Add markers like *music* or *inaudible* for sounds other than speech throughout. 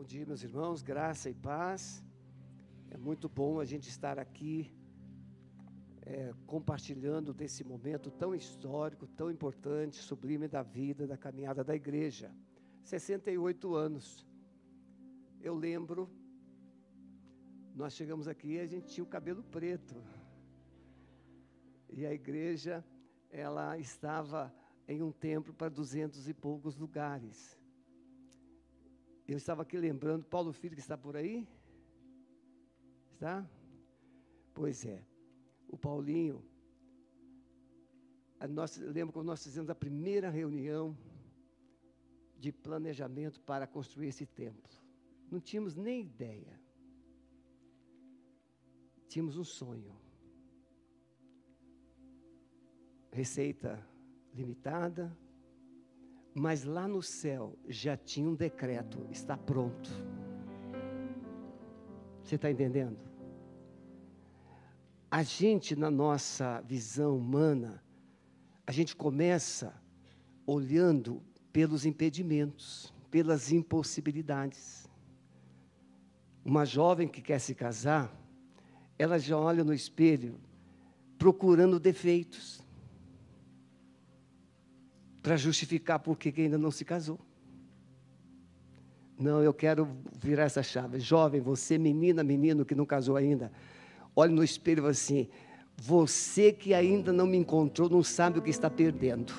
Bom dia, meus irmãos, graça e paz. É muito bom a gente estar aqui é, compartilhando desse momento tão histórico, tão importante, sublime da vida, da caminhada da igreja. 68 anos. Eu lembro, nós chegamos aqui e a gente tinha o cabelo preto. E a igreja, ela estava em um templo para duzentos e poucos lugares. Eu estava aqui lembrando, Paulo Filho que está por aí? Está? Pois é. O Paulinho, nós, lembro quando nós fizemos a primeira reunião de planejamento para construir esse templo. Não tínhamos nem ideia. Tínhamos um sonho. Receita limitada, mas lá no céu já tinha um decreto, está pronto. Você está entendendo? A gente, na nossa visão humana, a gente começa olhando pelos impedimentos, pelas impossibilidades. Uma jovem que quer se casar, ela já olha no espelho procurando defeitos para justificar por que ainda não se casou. Não, eu quero virar essa chave. Jovem, você, menina, menino que não casou ainda, olhe no espelho assim: você que ainda não me encontrou, não sabe o que está perdendo.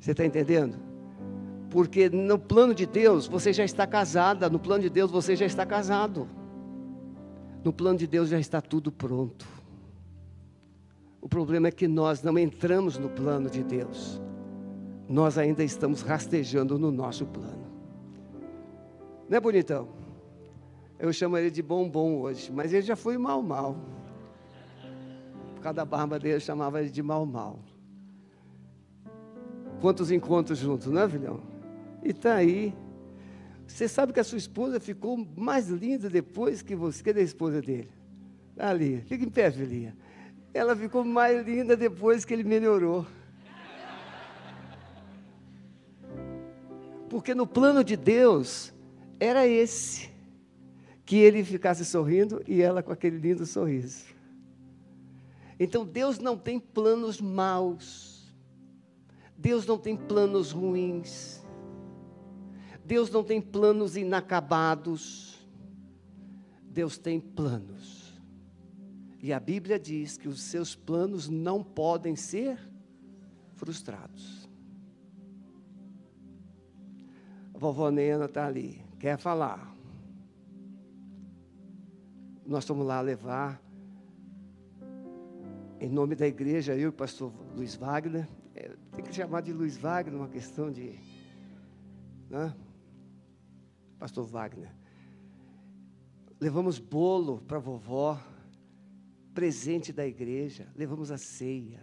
Você está entendendo? Porque no plano de Deus você já está casada, no plano de Deus você já está casado. No plano de Deus já está tudo pronto. Problema é que nós não entramos no plano de Deus. Nós ainda estamos rastejando no nosso plano. Não é bonitão? Eu chamo ele de bombom hoje, mas ele já foi mal mal. Por causa da barba dele, eu chamava ele de mal mal. Quantos encontros juntos, não é, filhão? E está aí. Você sabe que a sua esposa ficou mais linda depois que você. Cadê a esposa dele? Ali, fica em pé, filhinha. Ela ficou mais linda depois que ele melhorou. Porque no plano de Deus era esse: que ele ficasse sorrindo e ela com aquele lindo sorriso. Então Deus não tem planos maus. Deus não tem planos ruins. Deus não tem planos inacabados. Deus tem planos e a Bíblia diz que os seus planos não podem ser frustrados. A vovó Nena está ali, quer falar. Nós estamos lá levar, em nome da igreja, eu e o pastor Luiz Wagner. É, tem que chamar de Luiz Wagner, uma questão de. Né? Pastor Wagner. Levamos bolo para a vovó presente da igreja, levamos a ceia.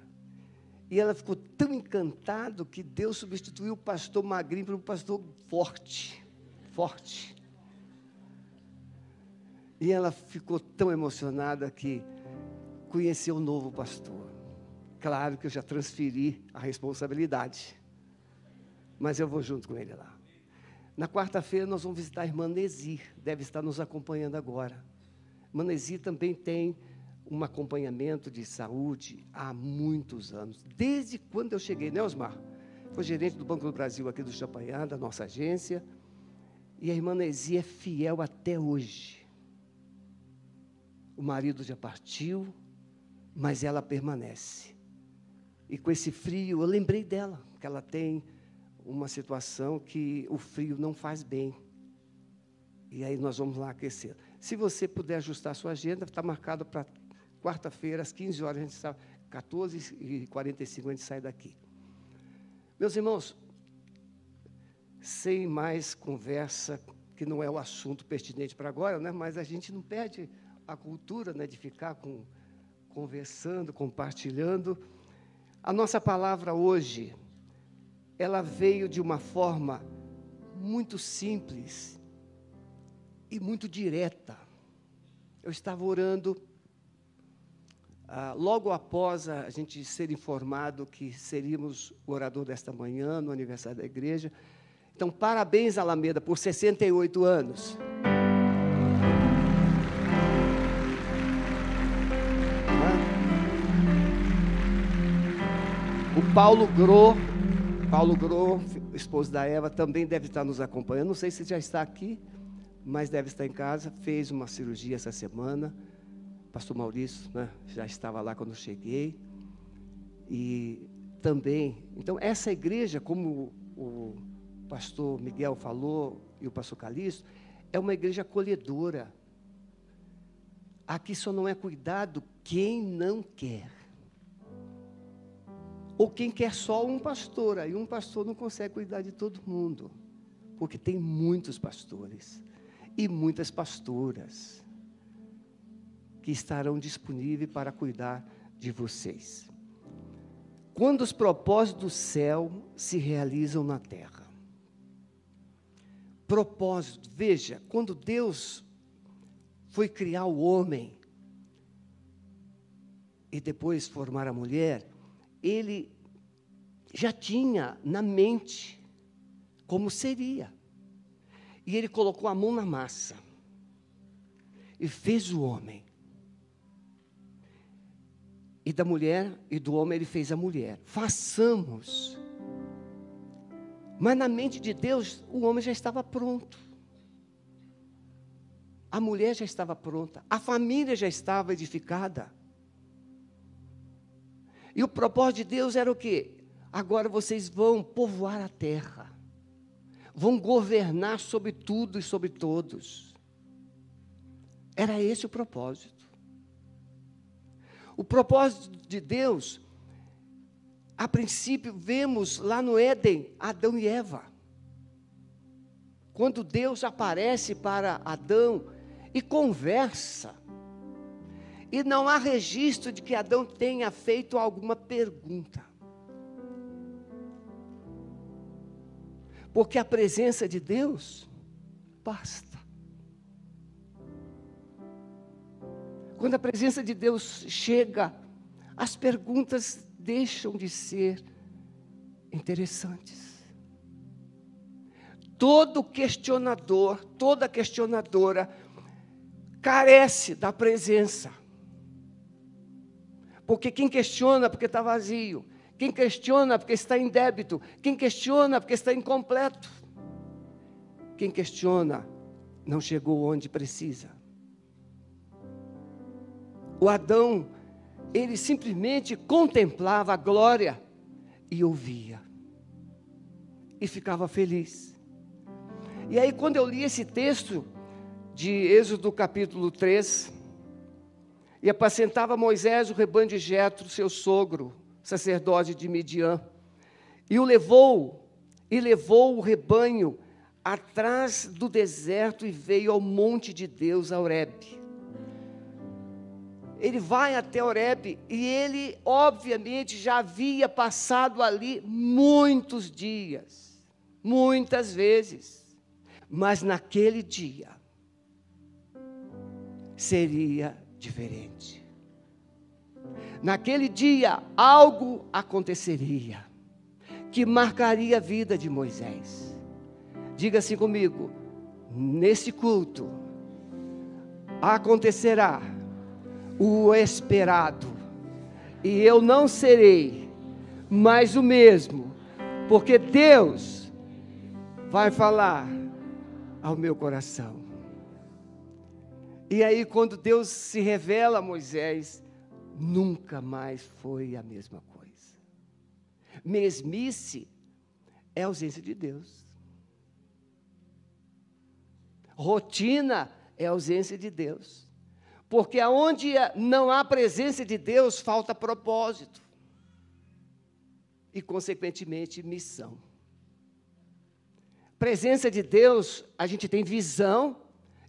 E ela ficou tão encantada que Deus substituiu o pastor magrinho por um pastor forte, forte. E ela ficou tão emocionada que conheceu o novo pastor. Claro que eu já transferi a responsabilidade, mas eu vou junto com ele lá. Na quarta-feira nós vamos visitar a irmã Nezir, deve estar nos acompanhando agora. Nezir também tem um acompanhamento de saúde há muitos anos, desde quando eu cheguei, né, Osmar? Foi gerente do Banco do Brasil aqui do Chapanhã, da nossa agência, e a irmã Nesi é fiel até hoje. O marido já partiu, mas ela permanece. E com esse frio, eu lembrei dela, que ela tem uma situação que o frio não faz bem. E aí nós vamos lá aquecer. Se você puder ajustar a sua agenda, está marcado para quarta-feira, às 15 horas, a gente sai, 14 e 45 a gente sai daqui. Meus irmãos, sem mais conversa, que não é o assunto pertinente para agora, né? mas a gente não perde a cultura né, de ficar com, conversando, compartilhando. A nossa palavra hoje, ela veio de uma forma muito simples e muito direta. Eu estava orando ah, logo após a gente ser informado que seríamos o orador desta manhã, no aniversário da igreja. Então, parabéns, Alameda, por 68 anos. O Paulo Gro, Paulo Gro, esposo da Eva, também deve estar nos acompanhando. Não sei se já está aqui, mas deve estar em casa. Fez uma cirurgia essa semana. Pastor Maurício né, já estava lá quando eu cheguei. E também, então, essa igreja, como o pastor Miguel falou e o pastor Calixto, é uma igreja acolhedora. Aqui só não é cuidado quem não quer. Ou quem quer só um pastor, aí um pastor não consegue cuidar de todo mundo, porque tem muitos pastores e muitas pastoras que estarão disponíveis para cuidar de vocês. Quando os propósitos do céu se realizam na terra. Propósito, veja, quando Deus foi criar o homem e depois formar a mulher, ele já tinha na mente como seria. E ele colocou a mão na massa e fez o homem. E da mulher e do homem ele fez a mulher. Façamos. Mas na mente de Deus, o homem já estava pronto. A mulher já estava pronta. A família já estava edificada. E o propósito de Deus era o quê? Agora vocês vão povoar a terra, vão governar sobre tudo e sobre todos. Era esse o propósito. O propósito de Deus, a princípio, vemos lá no Éden Adão e Eva. Quando Deus aparece para Adão e conversa, e não há registro de que Adão tenha feito alguma pergunta. Porque a presença de Deus basta. Quando a presença de Deus chega, as perguntas deixam de ser interessantes. Todo questionador, toda questionadora, carece da presença. Porque quem questiona porque está vazio, quem questiona porque está em débito, quem questiona porque está incompleto, quem questiona não chegou onde precisa. O Adão, ele simplesmente contemplava a glória e ouvia, e ficava feliz. E aí, quando eu li esse texto de Êxodo capítulo 3, e apacentava Moisés o rebanho de Jetro, seu sogro, sacerdote de Midian. E o levou, e levou o rebanho atrás do deserto e veio ao monte de Deus, a Horeb. Ele vai até Horeb e ele, obviamente, já havia passado ali muitos dias, muitas vezes, mas naquele dia seria diferente. Naquele dia, algo aconteceria que marcaria a vida de Moisés. Diga assim comigo: nesse culto acontecerá o esperado, e eu não serei mais o mesmo, porque Deus vai falar ao meu coração. E aí, quando Deus se revela a Moisés, nunca mais foi a mesma coisa. Mesmice é ausência de Deus. Rotina é ausência de Deus. Porque aonde não há presença de Deus, falta propósito. E, consequentemente, missão. Presença de Deus, a gente tem visão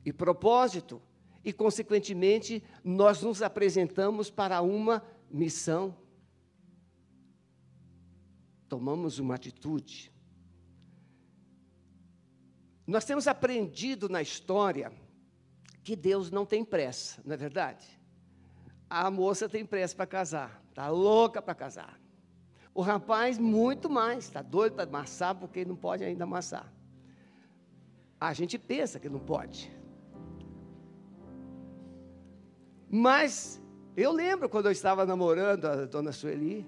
e propósito e, consequentemente, nós nos apresentamos para uma missão. Tomamos uma atitude. Nós temos aprendido na história que Deus não tem pressa, não é verdade? A moça tem pressa para casar, está louca para casar. O rapaz, muito mais, está doido para amassar, porque não pode ainda amassar. A gente pensa que não pode. Mas eu lembro quando eu estava namorando a dona Sueli,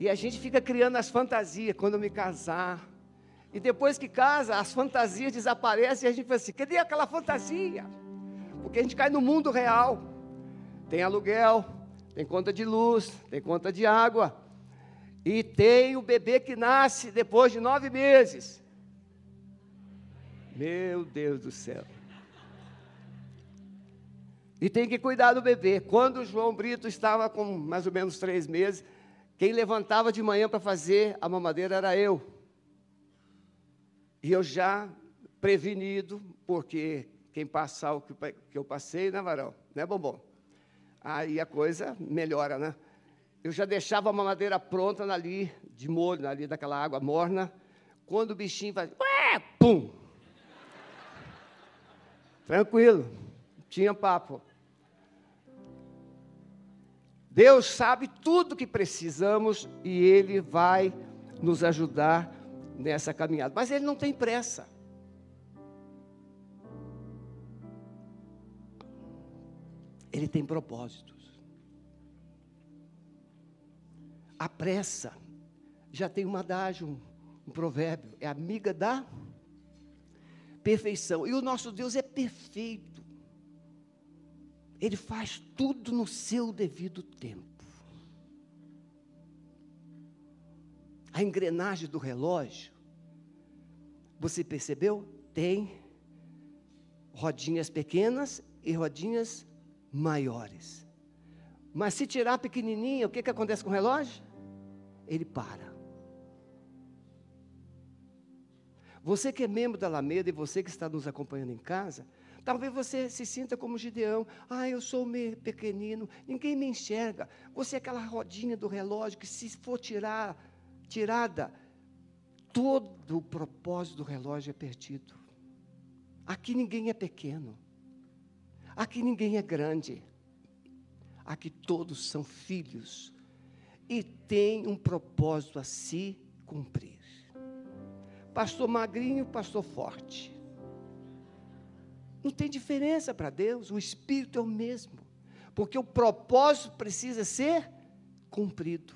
e a gente fica criando as fantasias quando eu me casar. E depois que casa, as fantasias desaparecem e a gente fala assim: cadê aquela fantasia? Porque a gente cai no mundo real. Tem aluguel, tem conta de luz, tem conta de água. E tem o bebê que nasce depois de nove meses. Meu Deus do céu. E tem que cuidar do bebê. Quando o João Brito estava com mais ou menos três meses, quem levantava de manhã para fazer a mamadeira era eu. E eu já prevenido, porque quem passar o que eu passei, né, Varão? Né, Bombom? Aí a coisa melhora, né? Eu já deixava a mamadeira pronta ali, de molho, ali daquela água morna. Quando o bichinho faz, ué, pum! Tranquilo, tinha papo. Deus sabe tudo que precisamos e Ele vai nos ajudar nessa caminhada. Mas Ele não tem pressa. Ele tem propósitos. A pressa já tem um adágio, um provérbio, é amiga da perfeição. E o nosso Deus é perfeito. Ele faz tudo no seu devido tempo. A engrenagem do relógio, você percebeu? Tem rodinhas pequenas e rodinhas maiores. Mas se tirar pequenininha, o que, que acontece com o relógio? Ele para. Você que é membro da Alameda e você que está nos acompanhando em casa, talvez você se sinta como Gideão. Ah, eu sou meio pequenino, ninguém me enxerga. Você é aquela rodinha do relógio que se for tirar, tirada, todo o propósito do relógio é perdido. Aqui ninguém é pequeno. Aqui ninguém é grande. Aqui todos são filhos e têm um propósito a se cumprir pastor magrinho, pastor forte. Não tem diferença para Deus, o Espírito é o mesmo, porque o propósito precisa ser cumprido.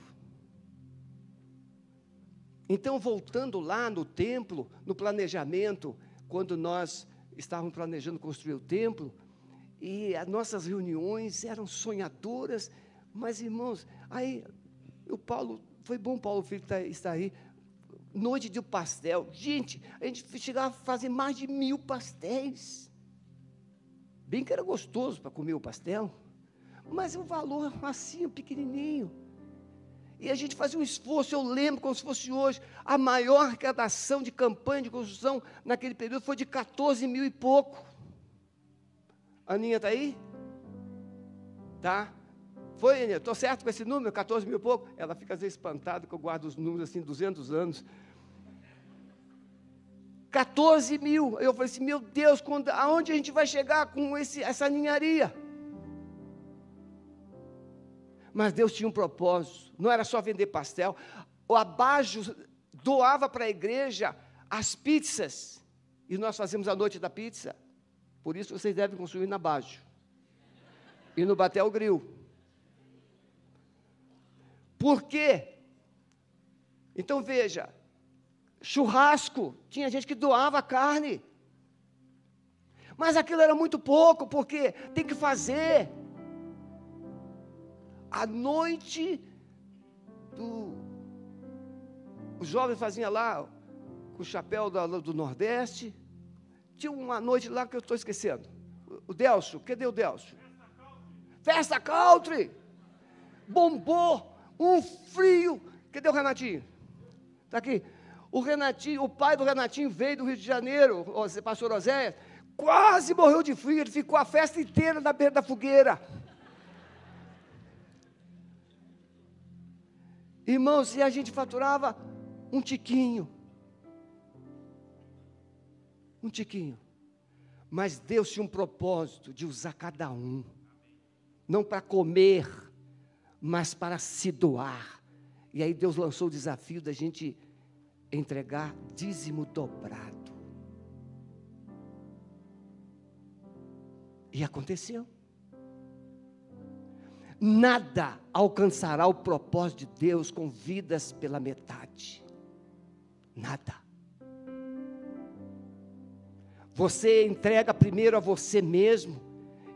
Então, voltando lá no templo, no planejamento, quando nós estávamos planejando construir o templo, e as nossas reuniões eram sonhadoras, mas irmãos, aí o Paulo, foi bom Paulo Filho estar aí, noite de pastel. Gente, a gente chegava a fazer mais de mil pastéis. Bem que era gostoso para comer o pastel, mas o valor assim, pequenininho. E a gente fazia um esforço, eu lembro como se fosse hoje, a maior arrecadação de campanha de construção naquele período foi de 14 mil e pouco. Aninha está aí? Tá? Foi, estou certo com esse número, 14 mil e pouco? Ela fica às vezes espantada que eu guardo os números assim, 200 anos. 14 mil. Eu falei assim, meu Deus, quando, aonde a gente vai chegar com esse, essa ninharia? Mas Deus tinha um propósito, não era só vender pastel. O Abajo doava para a igreja as pizzas, e nós fazemos a noite da pizza. Por isso vocês devem construir na Abajo. E no Batel Grill. Por quê? Então veja, churrasco, tinha gente que doava carne. Mas aquilo era muito pouco, porque tem que fazer. A noite do. Os jovens faziam lá com o chapéu do, do Nordeste. Tinha uma noite lá que eu estou esquecendo. O Delcio, cadê o Delcio? Festa Country! Bombou um frio. Cadê o Renatinho? Está aqui. O Renatinho, o pai do Renatinho veio do Rio de Janeiro, o pastor Oséias, quase morreu de frio, ele ficou a festa inteira na beira da fogueira. Irmãos, e a gente faturava um tiquinho. Um tiquinho. Mas Deus tinha um propósito de usar cada um. não para comer, mas para se doar. E aí Deus lançou o desafio da gente entregar dízimo dobrado. E aconteceu. Nada alcançará o propósito de Deus com vidas pela metade. Nada. Você entrega primeiro a você mesmo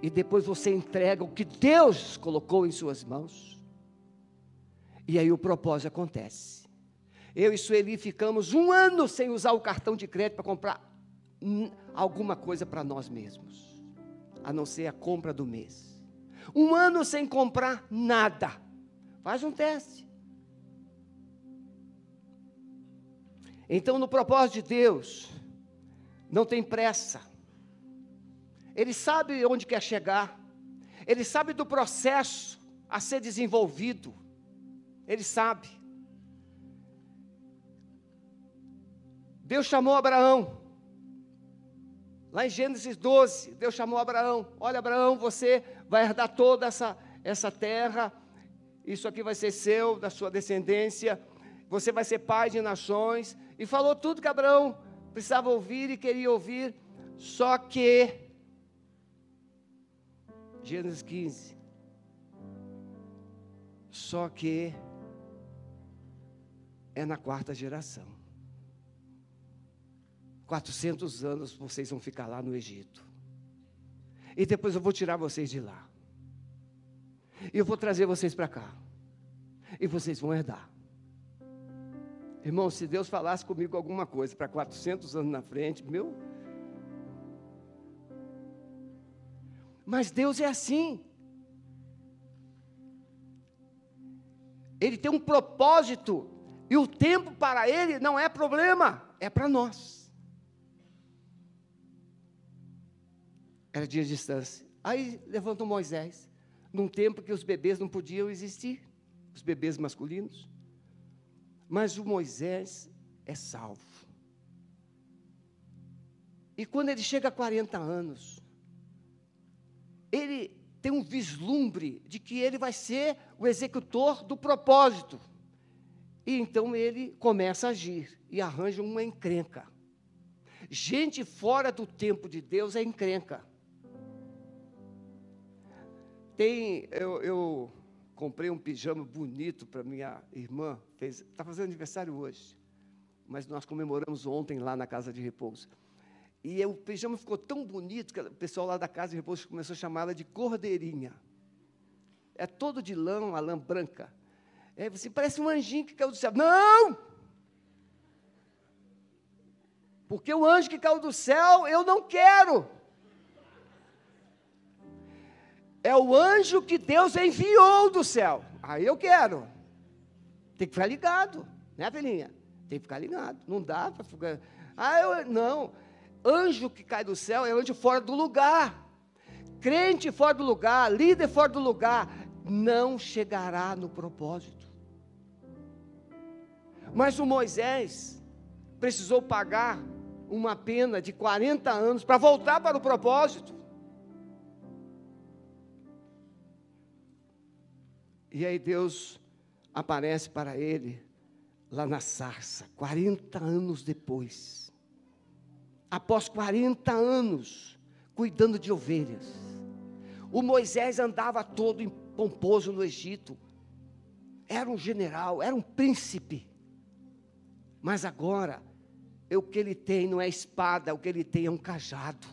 e depois você entrega o que Deus colocou em suas mãos. E aí o propósito acontece. Eu e Sueli ficamos um ano sem usar o cartão de crédito para comprar alguma coisa para nós mesmos, a não ser a compra do mês. Um ano sem comprar nada. Faz um teste. Então, no propósito de Deus, não tem pressa. Ele sabe onde quer chegar. Ele sabe do processo a ser desenvolvido. Ele sabe. Deus chamou Abraão. Lá em Gênesis 12, Deus chamou Abraão. Olha, Abraão, você vai herdar toda essa, essa terra. Isso aqui vai ser seu, da sua descendência. Você vai ser pai de nações. E falou tudo que Abraão precisava ouvir e queria ouvir. Só que Gênesis 15. Só que é na quarta geração. 400 anos vocês vão ficar lá no Egito. E depois eu vou tirar vocês de lá. E eu vou trazer vocês para cá. E vocês vão herdar. Irmão, se Deus falasse comigo alguma coisa para 400 anos na frente, meu, Mas Deus é assim. Ele tem um propósito, e o tempo para ele não é problema, é para nós. Era dia de distância. Aí levantou Moisés, num tempo que os bebês não podiam existir, os bebês masculinos. Mas o Moisés é salvo. E quando ele chega a 40 anos, ele tem um vislumbre de que ele vai ser o executor do propósito. E então ele começa a agir e arranja uma encrenca. Gente fora do tempo de Deus é encrenca. Tem, eu, eu comprei um pijama bonito para minha irmã, está fazendo aniversário hoje, mas nós comemoramos ontem lá na casa de repouso. E o pijama ficou tão bonito que o pessoal lá da casa de repouso começou a chamá-la de cordeirinha. É todo de lã, uma lã branca. É, você parece um anjinho que caiu do céu. Não! Porque o anjo que caiu do céu, eu não quero. É o anjo que Deus enviou do céu. Aí eu quero. Tem que ficar ligado, né, filhinha? Tem que ficar ligado. Não dá para ficar. Ah, eu não anjo que cai do céu é anjo fora do lugar. Crente fora do lugar, líder fora do lugar, não chegará no propósito. Mas o Moisés precisou pagar uma pena de 40 anos para voltar para o propósito. E aí Deus aparece para ele lá na sarça, 40 anos depois após 40 anos, cuidando de ovelhas. O Moisés andava todo pomposo no Egito. Era um general, era um príncipe. Mas agora, o que ele tem não é espada, o que ele tem é um cajado.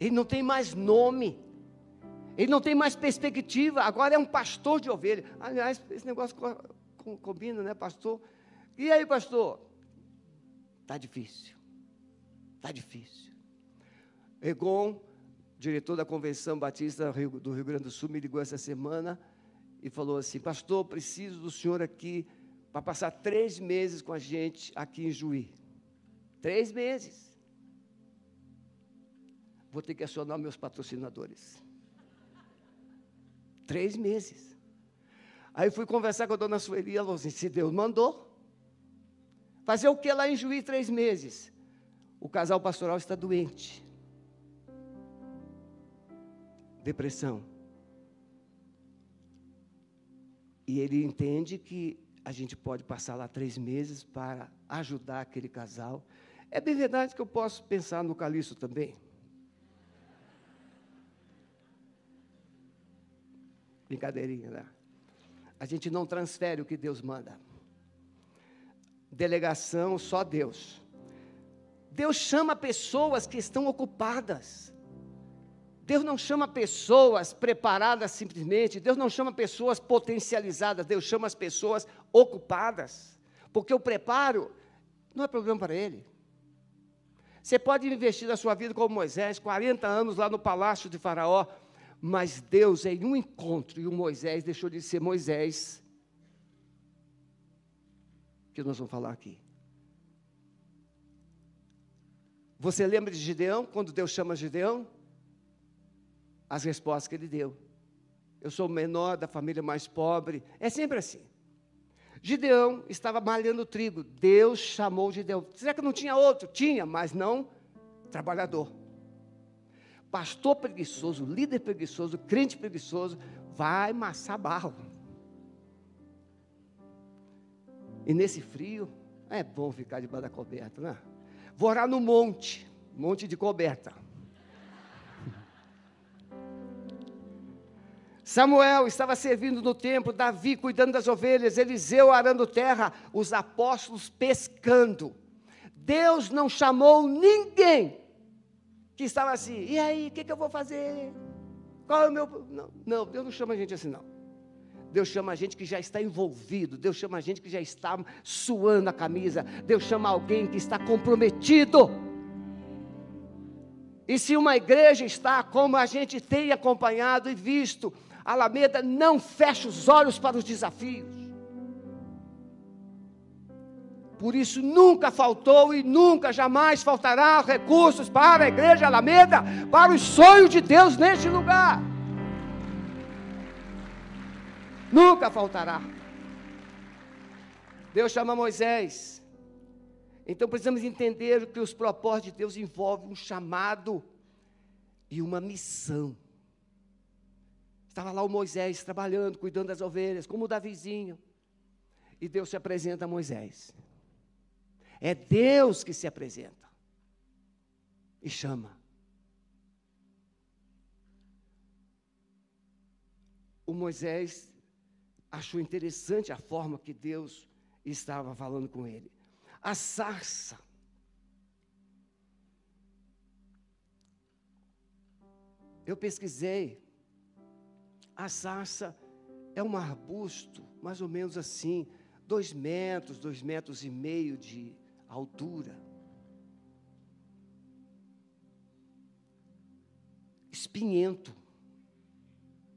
Ele não tem mais nome. Ele não tem mais perspectiva. Agora é um pastor de ovelha. Aliás, esse negócio combina, né, pastor? E aí, pastor? Está difícil. Está difícil. Egon, diretor da Convenção Batista do Rio Grande do Sul, me ligou essa semana e falou assim: Pastor, preciso do senhor aqui para passar três meses com a gente aqui em Juí. Três meses. Vou ter que acionar meus patrocinadores. Três meses. Aí fui conversar com a dona Sueli, ela falou assim: se Deus mandou. Fazer o que lá em Juiz três meses? O casal pastoral está doente. depressão. E ele entende que a gente pode passar lá três meses para ajudar aquele casal. É bem verdade que eu posso pensar no Calixto também. Brincadeirinha, né? A gente não transfere o que Deus manda. Delegação, só Deus. Deus chama pessoas que estão ocupadas. Deus não chama pessoas preparadas simplesmente, Deus não chama pessoas potencializadas, Deus chama as pessoas ocupadas. Porque o preparo não é problema para Ele. Você pode investir na sua vida como Moisés, 40 anos lá no palácio de Faraó, mas Deus, em um encontro, e o Moisés deixou de ser Moisés, que nós vamos falar aqui. Você lembra de Gideão, quando Deus chama Gideão? As respostas que ele deu. Eu sou o menor da família mais pobre. É sempre assim. Gideão estava malhando trigo. Deus chamou Gideão. Será que não tinha outro? Tinha, mas não trabalhador pastor preguiçoso, líder preguiçoso, crente preguiçoso, vai massar barro. E nesse frio, é bom ficar debaixo da coberta, né? Vou orar no monte, monte de coberta. *laughs* Samuel estava servindo no templo, Davi cuidando das ovelhas, Eliseu arando terra, os apóstolos pescando. Deus não chamou ninguém que estava assim, e aí, o que, que, eu vou fazer? Qual é o meu. Não, não, Deus não chama a gente assim, não. Deus chama a gente que já está envolvido, Deus chama a gente que já está suando a camisa, Deus chama alguém que está comprometido. E se uma igreja está como a gente tem acompanhado e visto, Alameda não fecha os olhos para os desafios. Por isso nunca faltou e nunca jamais faltará recursos para a igreja Alameda, para os sonhos de Deus neste lugar. Nunca faltará. Deus chama Moisés. Então precisamos entender que os propósitos de Deus envolvem um chamado e uma missão. Estava lá o Moisés trabalhando, cuidando das ovelhas, como o Davizinho. E Deus se apresenta a Moisés. É Deus que se apresenta e chama. O Moisés achou interessante a forma que Deus estava falando com ele. A sarça. Eu pesquisei. A sarça é um arbusto, mais ou menos assim, dois metros, dois metros e meio de, altura. Espinhento.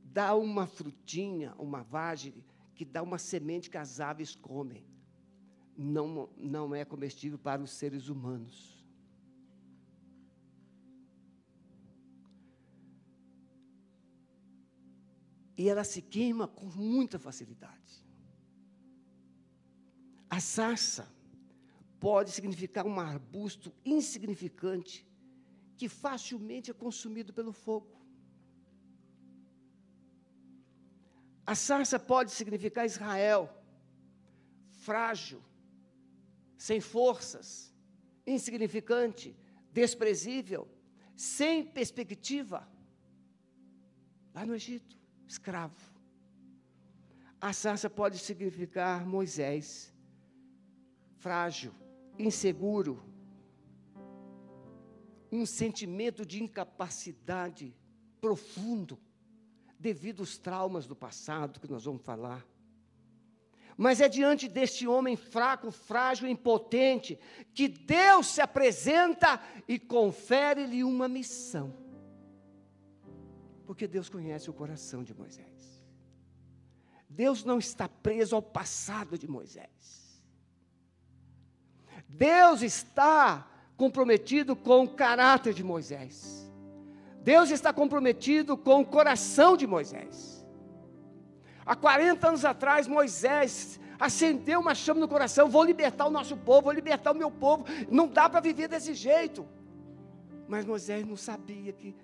Dá uma frutinha, uma vagem, que dá uma semente que as aves comem. Não, não é comestível para os seres humanos. E ela se queima com muita facilidade. A sarça pode significar um arbusto insignificante que facilmente é consumido pelo fogo. A sarça pode significar Israel, frágil, sem forças, insignificante, desprezível, sem perspectiva. Lá no Egito, escravo. A sarça pode significar Moisés, frágil, inseguro, um sentimento de incapacidade profundo, devido aos traumas do passado que nós vamos falar. Mas é diante deste homem fraco, frágil, impotente, que Deus se apresenta e confere-lhe uma missão. Porque Deus conhece o coração de Moisés. Deus não está preso ao passado de Moisés. Deus está comprometido com o caráter de Moisés. Deus está comprometido com o coração de Moisés. Há 40 anos atrás, Moisés acendeu uma chama no coração: vou libertar o nosso povo, vou libertar o meu povo. Não dá para viver desse jeito. Mas Moisés não sabia que,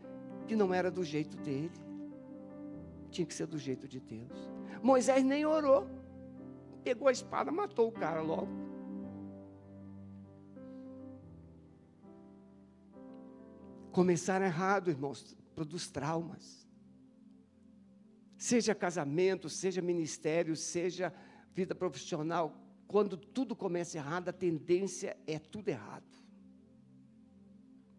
que não era do jeito dele. tinha que ser do jeito de Deus. Moisés nem orou. Pegou a espada, matou o cara logo. Começar errado, irmãos, produz traumas. Seja casamento, seja ministério, seja vida profissional, quando tudo começa errado, a tendência é tudo errado.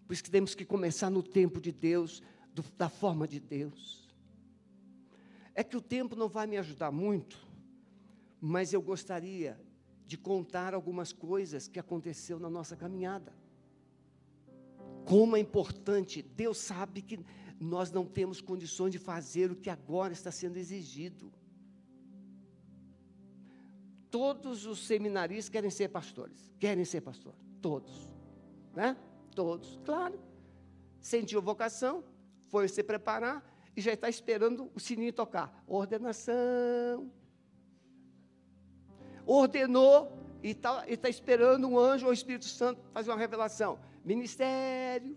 Por isso que temos que começar no tempo de Deus, do, da forma de Deus. É que o tempo não vai me ajudar muito, mas eu gostaria de contar algumas coisas que aconteceu na nossa caminhada. Como é importante, Deus sabe que nós não temos condições de fazer o que agora está sendo exigido. Todos os seminaristas querem ser pastores, querem ser pastor, todos, né? Todos, claro. Sentiu vocação, foi se preparar e já está esperando o sininho tocar. Ordenação. Ordenou e está tá esperando um anjo ou o Espírito Santo fazer uma revelação. Ministério.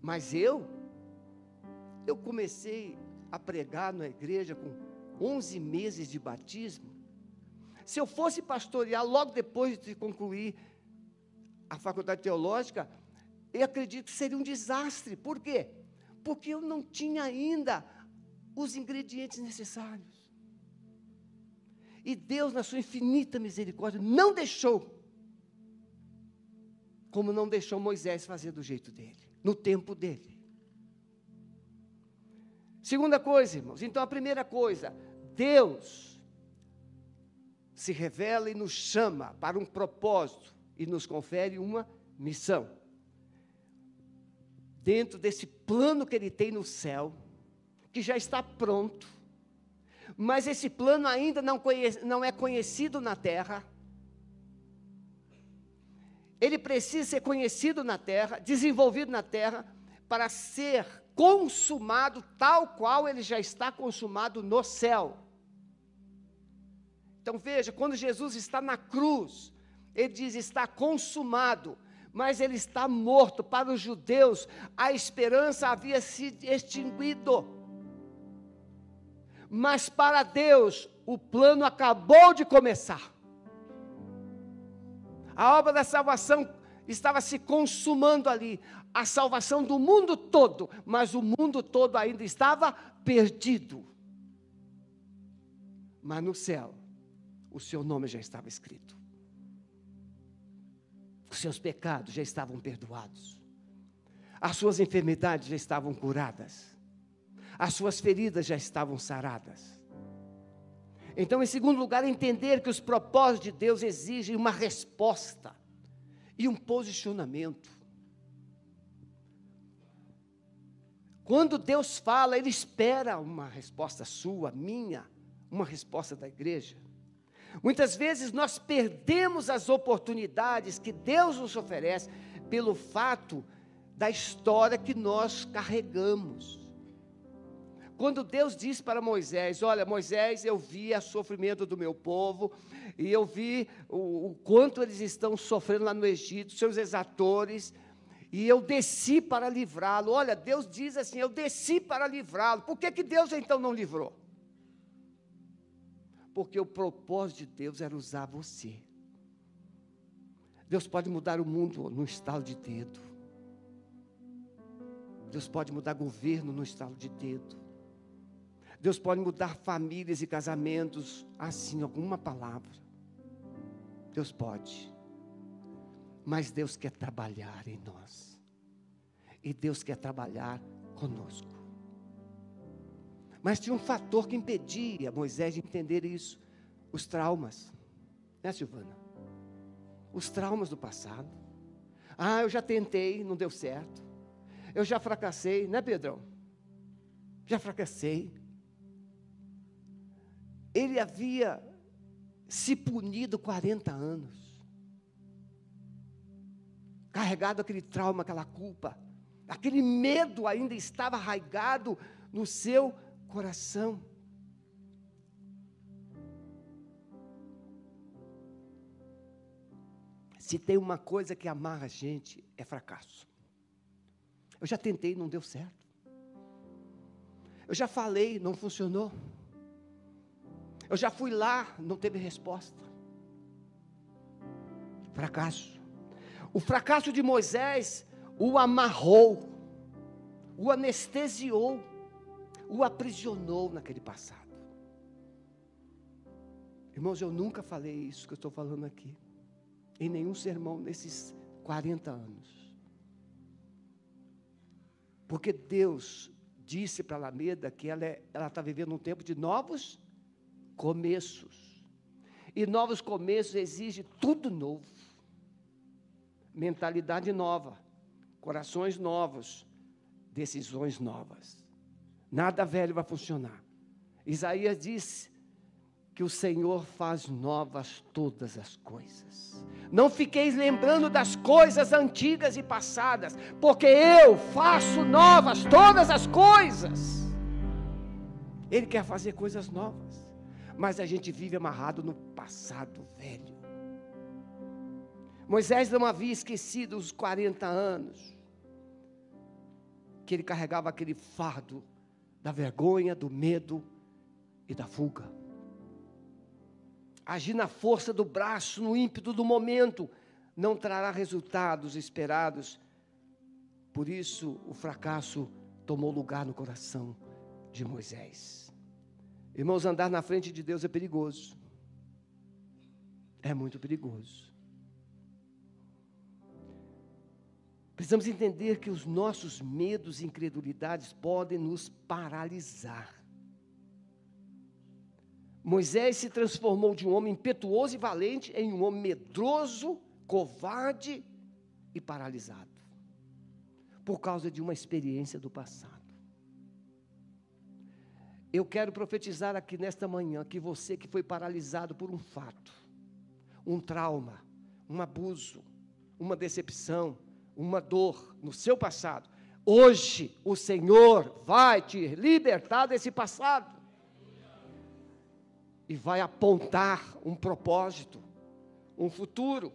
Mas eu, eu comecei a pregar na igreja com 11 meses de batismo. Se eu fosse pastorear logo depois de concluir a faculdade teológica, eu acredito que seria um desastre. Por quê? Porque eu não tinha ainda os ingredientes necessários. E Deus, na sua infinita misericórdia, não deixou, como não deixou Moisés fazer do jeito dele no tempo dele. Segunda coisa, irmãos, então a primeira coisa, Deus se revela e nos chama para um propósito e nos confere uma missão. Dentro desse plano que ele tem no céu, que já está pronto, mas esse plano ainda não, conhece, não é conhecido na terra ele precisa ser conhecido na terra, desenvolvido na terra, para ser consumado tal qual ele já está consumado no céu. Então veja, quando Jesus está na cruz, ele diz: está consumado, mas ele está morto. Para os judeus, a esperança havia se extinguido. Mas para Deus, o plano acabou de começar. A obra da salvação estava se consumando ali. A salvação do mundo todo, mas o mundo todo ainda estava perdido. Mas no céu, o seu nome já estava escrito. Os seus pecados já estavam perdoados. As suas enfermidades já estavam curadas. As suas feridas já estavam saradas. Então, em segundo lugar, entender que os propósitos de Deus exigem uma resposta e um posicionamento. Quando Deus fala, Ele espera uma resposta sua, minha, uma resposta da igreja. Muitas vezes nós perdemos as oportunidades que Deus nos oferece pelo fato da história que nós carregamos. Quando Deus disse para Moisés: Olha, Moisés, eu vi o sofrimento do meu povo, e eu vi o, o quanto eles estão sofrendo lá no Egito, seus exatores, e eu desci para livrá-lo. Olha, Deus diz assim: Eu desci para livrá-lo. Por que, que Deus então não livrou? Porque o propósito de Deus era usar você. Deus pode mudar o mundo no estalo de dedo. Deus pode mudar governo no estalo de dedo. Deus pode mudar famílias e casamentos assim, alguma palavra. Deus pode. Mas Deus quer trabalhar em nós. E Deus quer trabalhar conosco. Mas tinha um fator que impedia Moisés de entender isso: os traumas. Né, Silvana? Os traumas do passado. Ah, eu já tentei, não deu certo. Eu já fracassei, né, Pedrão? Já fracassei ele havia se punido 40 anos, carregado aquele trauma, aquela culpa, aquele medo ainda estava arraigado no seu coração. Se tem uma coisa que amarra a gente, é fracasso. Eu já tentei, não deu certo. Eu já falei, não funcionou. Eu já fui lá, não teve resposta. Fracasso. O fracasso de Moisés o amarrou, o anestesiou, o aprisionou naquele passado. Irmãos, eu nunca falei isso que eu estou falando aqui, em nenhum sermão nesses 40 anos. Porque Deus disse para Alameda que ela é, está vivendo um tempo de novos começos. E novos começos exigem tudo novo. Mentalidade nova, corações novos, decisões novas. Nada velho vai funcionar. Isaías disse que o Senhor faz novas todas as coisas. Não fiqueis lembrando das coisas antigas e passadas, porque eu faço novas todas as coisas. Ele quer fazer coisas novas, mas a gente vive amarrado no passado velho. Moisés não havia esquecido os 40 anos que ele carregava aquele fardo da vergonha, do medo e da fuga agir na força do braço, no ímpeto do momento, não trará resultados esperados. Por isso, o fracasso tomou lugar no coração de Moisés. Irmãos, andar na frente de Deus é perigoso. É muito perigoso. Precisamos entender que os nossos medos e incredulidades podem nos paralisar. Moisés se transformou de um homem impetuoso e valente em um homem medroso, covarde e paralisado, por causa de uma experiência do passado. Eu quero profetizar aqui nesta manhã que você que foi paralisado por um fato, um trauma, um abuso, uma decepção, uma dor no seu passado, hoje o Senhor vai te libertar desse passado e vai apontar um propósito, um futuro.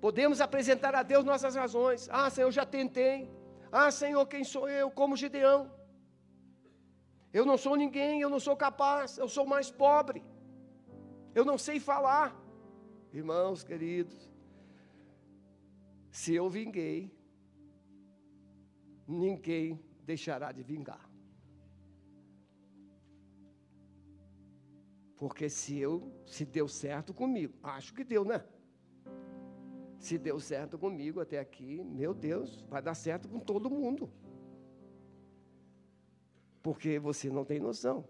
Podemos apresentar a Deus nossas razões. Ah, Senhor, já tentei. Ah, Senhor, quem sou eu? Como Gideão. Eu não sou ninguém, eu não sou capaz, eu sou mais pobre. Eu não sei falar. Irmãos queridos, se eu vinguei, ninguém deixará de vingar. Porque se eu, se deu certo comigo, acho que deu, né? Se deu certo comigo até aqui, meu Deus, vai dar certo com todo mundo. Porque você não tem noção.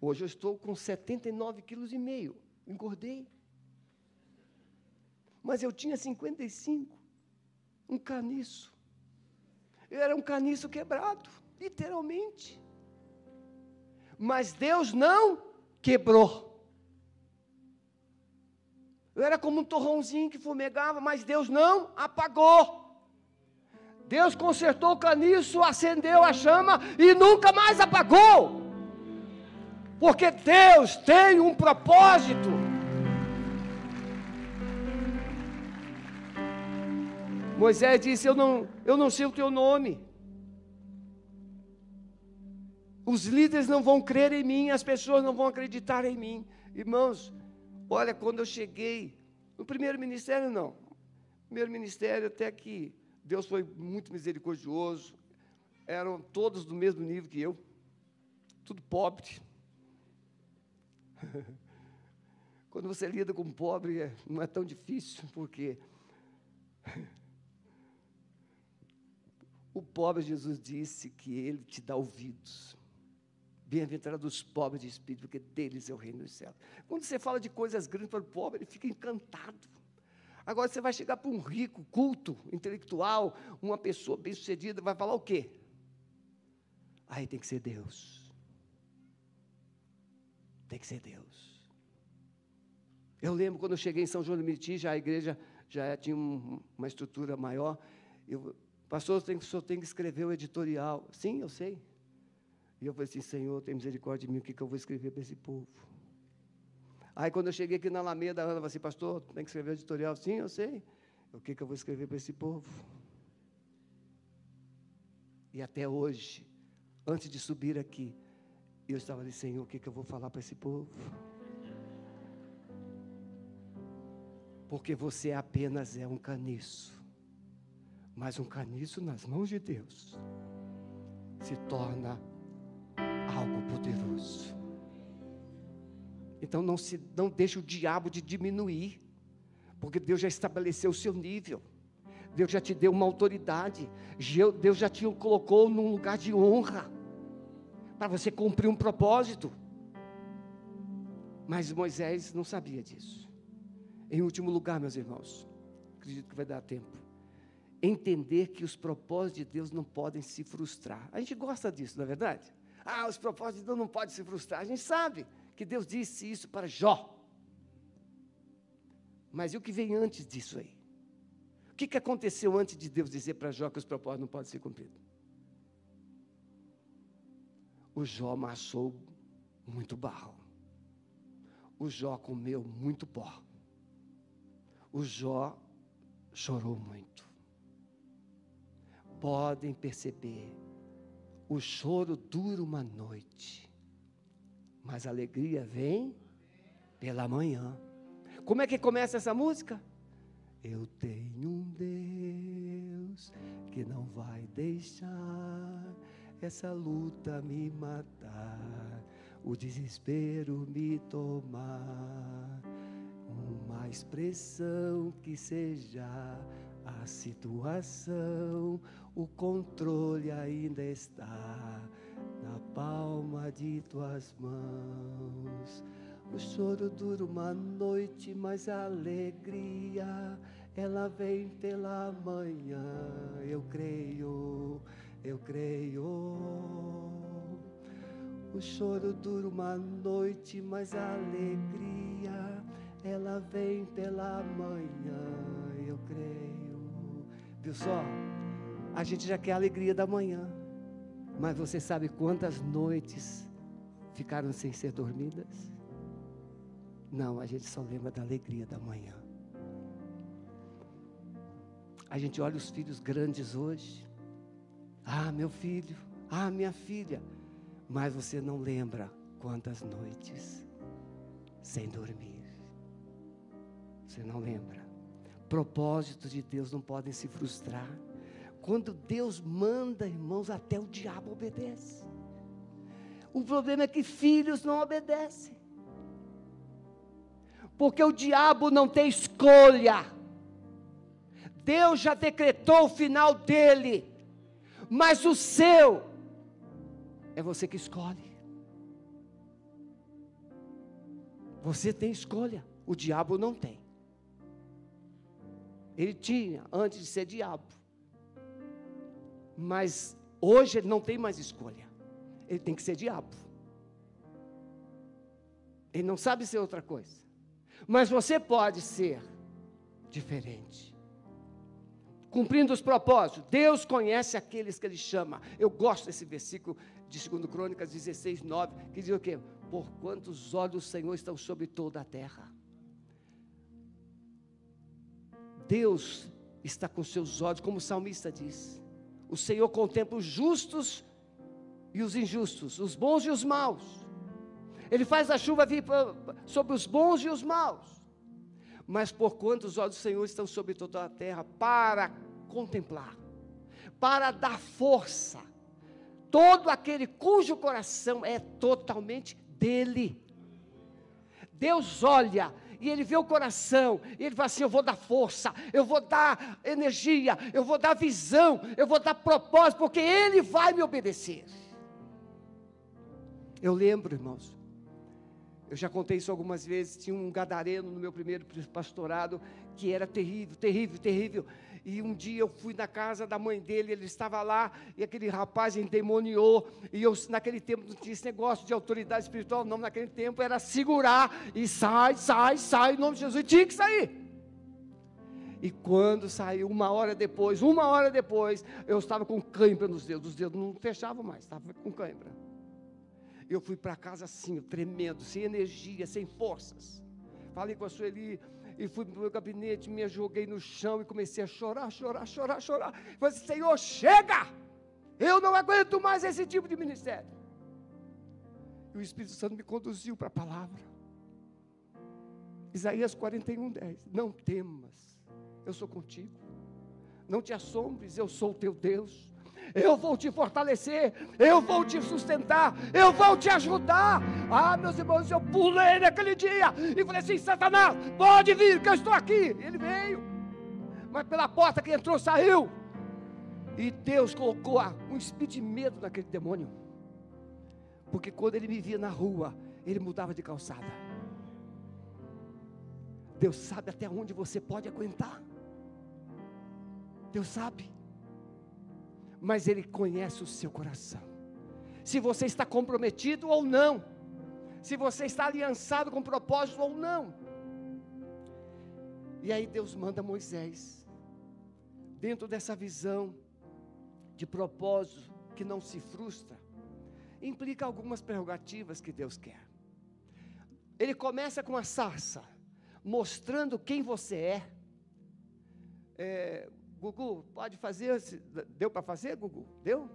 Hoje eu estou com 79 quilos e meio, engordei. Mas eu tinha 55, um caniço. Eu era um caniço quebrado, literalmente. Mas Deus não quebrou. Eu era como um torrãozinho que fumegava, mas Deus não apagou. Deus consertou o caniço, acendeu a chama e nunca mais apagou. Porque Deus tem um propósito. Moisés disse: Eu não, eu não sei o teu nome. Os líderes não vão crer em mim, as pessoas não vão acreditar em mim. Irmãos, olha, quando eu cheguei, no primeiro ministério não. Primeiro ministério, até que Deus foi muito misericordioso, eram todos do mesmo nível que eu, tudo pobre. *laughs* Quando você lida com pobre, é, não é tão difícil, porque *laughs* o pobre Jesus disse que ele te dá ouvidos. Bem-aventurados os pobres de espírito, porque deles é o reino dos céus. Quando você fala de coisas grandes para o pobre, ele fica encantado. Agora você vai chegar para um rico, culto, intelectual, uma pessoa bem-sucedida, vai falar o quê? Aí tem que ser Deus. Tem que ser Deus. Eu lembro quando eu cheguei em São João do Meriti, já a igreja já tinha um, uma estrutura maior. Eu, pastor, o senhor tem que escrever o editorial. Sim, eu sei. E eu falei assim, Senhor, tem misericórdia de mim, o que, que eu vou escrever para esse povo? Aí quando eu cheguei aqui na Alameda, a Ana falou assim, pastor, tem que escrever editorial? Sim, eu sei. O que, que eu vou escrever para esse povo? E até hoje, antes de subir aqui, eu estava ali, Senhor, o que, que eu vou falar para esse povo? Porque você apenas é um caniço. Mas um caniço nas mãos de Deus se torna algo poderoso. Então não se não deixe o diabo de diminuir, porque Deus já estabeleceu o seu nível. Deus já te deu uma autoridade. Deus já te colocou num lugar de honra para você cumprir um propósito. Mas Moisés não sabia disso. Em último lugar, meus irmãos, acredito que vai dar tempo. Entender que os propósitos de Deus não podem se frustrar. A gente gosta disso, não é verdade? Ah, os propósitos de Deus não podem se frustrar. A gente sabe que Deus disse isso para Jó. Mas e o que vem antes disso aí? O que, que aconteceu antes de Deus dizer para Jó que os propósitos não podem ser cumpridos? O Jó amassou muito barro. O Jó comeu muito pó o Jó chorou muito. Podem perceber, o choro dura uma noite, mas a alegria vem pela manhã. Como é que começa essa música? Eu tenho um Deus que não vai deixar essa luta me matar, o desespero me tomar uma expressão que seja a situação, o controle ainda está palma de tuas mãos. O choro dura uma noite, mas a alegria ela vem pela manhã. Eu creio, eu creio. O choro dura uma noite, mas a alegria ela vem pela manhã, eu creio. Viu só? A gente já quer a alegria da manhã, mas você sabe quantas noites ficaram sem ser dormidas? Não, a gente só lembra da alegria da manhã. A gente olha os filhos grandes hoje. Ah, meu filho, ah, minha filha. Mas você não lembra quantas noites sem dormir. Você não lembra? Propósitos de Deus não podem se frustrar. Quando Deus manda, irmãos, até o diabo obedece. O problema é que filhos não obedecem. Porque o diabo não tem escolha. Deus já decretou o final dele. Mas o seu é você que escolhe. Você tem escolha, o diabo não tem. Ele tinha antes de ser diabo. Mas hoje ele não tem mais escolha. Ele tem que ser diabo. Ele não sabe ser outra coisa. Mas você pode ser diferente. Cumprindo os propósitos. Deus conhece aqueles que Ele chama. Eu gosto desse versículo de 2 Crônicas 16, 9, que diz o quê? Por quantos olhos o Senhor estão sobre toda a terra. Deus está com seus olhos, como o salmista diz. O Senhor contempla os justos e os injustos, os bons e os maus. Ele faz a chuva vir sobre os bons e os maus. Mas por quanto os olhos do Senhor estão sobre toda a terra para contemplar, para dar força, todo aquele cujo coração é totalmente dele. Deus olha e ele vê o coração, e ele fala assim: Eu vou dar força, eu vou dar energia, eu vou dar visão, eu vou dar propósito, porque ele vai me obedecer. Eu lembro, irmãos, eu já contei isso algumas vezes. Tinha um gadareno no meu primeiro pastorado que era terrível, terrível, terrível. E um dia eu fui na casa da mãe dele, ele estava lá, e aquele rapaz endemoniou. E eu, naquele tempo, não tinha esse negócio de autoridade espiritual, não. Naquele tempo era segurar e sai, sai, sai, em nome de Jesus. Tinha que sair. E quando saiu, uma hora depois, uma hora depois, eu estava com cãibra nos dedos. Os dedos não fechavam mais, estava com cãibra. Eu fui para casa assim, tremendo, sem energia, sem forças. Falei com a Sueli, e fui para o meu gabinete, me joguei no chão e comecei a chorar, chorar, chorar, chorar. Falei assim, Senhor, chega! Eu não aguento mais esse tipo de ministério. E o Espírito Santo me conduziu para a palavra. Isaías 41, 10. Não temas, eu sou contigo. Não te assombres, eu sou o teu Deus. Eu vou te fortalecer, eu vou te sustentar, eu vou te ajudar. Ah, meus irmãos, eu pulei naquele dia e falei assim: Satanás, pode vir, que eu estou aqui. Ele veio, mas pela porta que entrou, saiu. E Deus colocou um espírito de medo naquele demônio, porque quando ele me via na rua, ele mudava de calçada. Deus sabe até onde você pode aguentar. Deus sabe. Mas Ele conhece o seu coração. Se você está comprometido ou não. Se você está aliançado com propósito ou não. E aí Deus manda Moisés. Dentro dessa visão de propósito que não se frustra, implica algumas prerrogativas que Deus quer. Ele começa com a sarça mostrando quem você é. é Gugu, pode fazer? Deu para fazer, Gugu? Deu?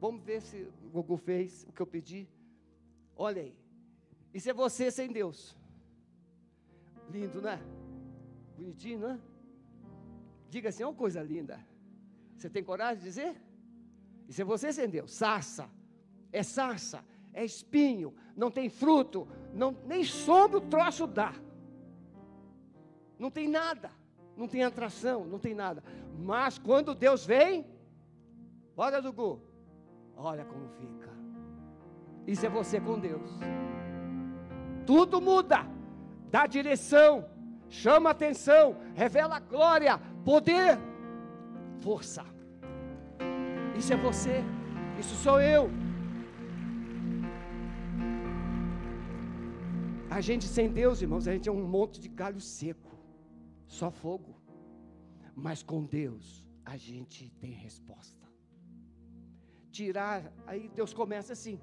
Vamos ver se o Gugu fez o que eu pedi. Olha aí. Isso é você sem Deus. Lindo, né? Bonitinho, né? Diga assim, é uma coisa linda. Você tem coragem de dizer? Isso é você sem Deus. Sarça. É sarça é espinho, não tem fruto, não, nem sombra o troço dá. Não tem nada, não tem atração, não tem nada. Mas quando Deus vem, olha Dugu, olha como fica. Isso é você com Deus. Tudo muda, dá direção, chama atenção, revela glória, poder, força. Isso é você, isso sou eu. A gente sem Deus, irmãos, a gente é um monte de galho seco, só fogo. Mas com Deus, a gente tem resposta. Tirar, aí Deus começa assim,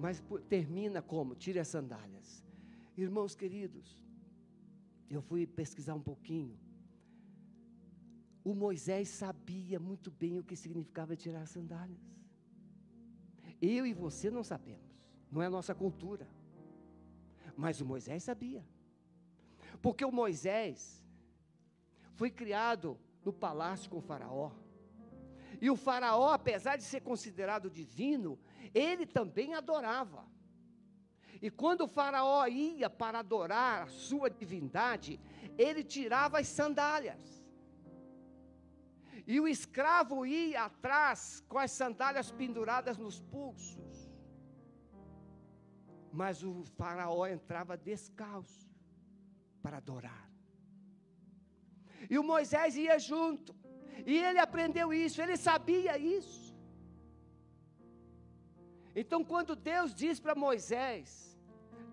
mas termina como? Tire as sandálias. Irmãos queridos, eu fui pesquisar um pouquinho. O Moisés sabia muito bem o que significava tirar as sandálias. Eu e você não sabemos, não é a nossa cultura. Mas o Moisés sabia. Porque o Moisés foi criado no palácio com o Faraó. E o Faraó, apesar de ser considerado divino, ele também adorava. E quando o Faraó ia para adorar a sua divindade, ele tirava as sandálias. E o escravo ia atrás com as sandálias penduradas nos pulsos. Mas o faraó entrava descalço para adorar. E o Moisés ia junto. E ele aprendeu isso, ele sabia isso. Então, quando Deus diz para Moisés: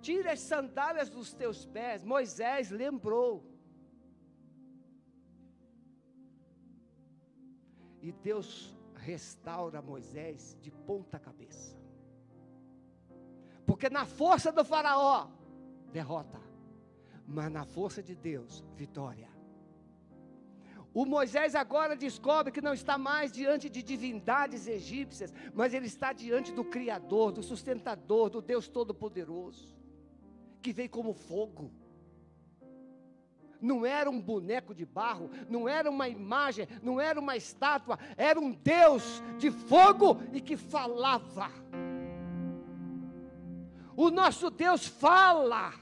Tira as sandálias dos teus pés, Moisés lembrou. E Deus restaura Moisés de ponta cabeça. Porque na força do Faraó, derrota. Mas na força de Deus, vitória. O Moisés agora descobre que não está mais diante de divindades egípcias, mas ele está diante do Criador, do sustentador, do Deus Todo-Poderoso, que veio como fogo. Não era um boneco de barro, não era uma imagem, não era uma estátua, era um Deus de fogo e que falava. O nosso Deus fala.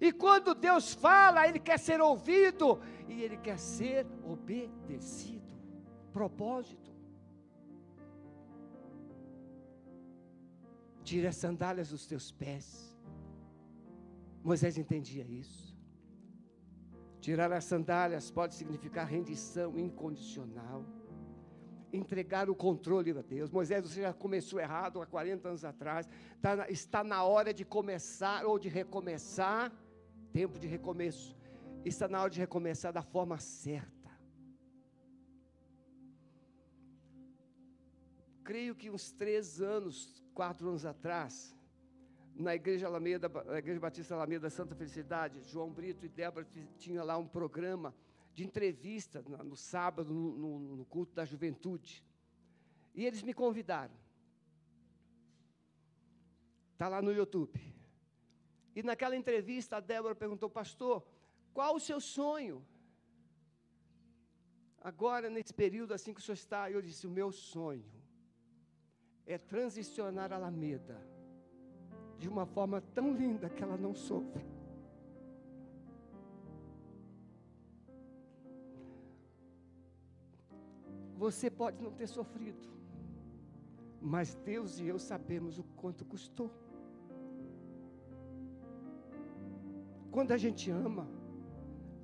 E quando Deus fala, Ele quer ser ouvido e Ele quer ser obedecido. Propósito. Tire as sandálias dos teus pés. Moisés entendia isso. Tirar as sandálias pode significar rendição incondicional entregar o controle a Deus. Moisés, você já começou errado há 40 anos atrás, tá, está na hora de começar ou de recomeçar, tempo de recomeço, está na hora de recomeçar da forma certa. Creio que uns três anos, quatro anos atrás, na igreja Alameda, na igreja Batista Alameda Santa Felicidade, João Brito e Débora tinham lá um programa de entrevista no sábado, no, no, no culto da juventude. E eles me convidaram. Está lá no YouTube. E naquela entrevista, a Débora perguntou, pastor, qual o seu sonho? Agora, nesse período assim que o senhor está, eu disse: o meu sonho é transicionar a Alameda de uma forma tão linda que ela não sofra. Você pode não ter sofrido, mas Deus e eu sabemos o quanto custou. Quando a gente ama,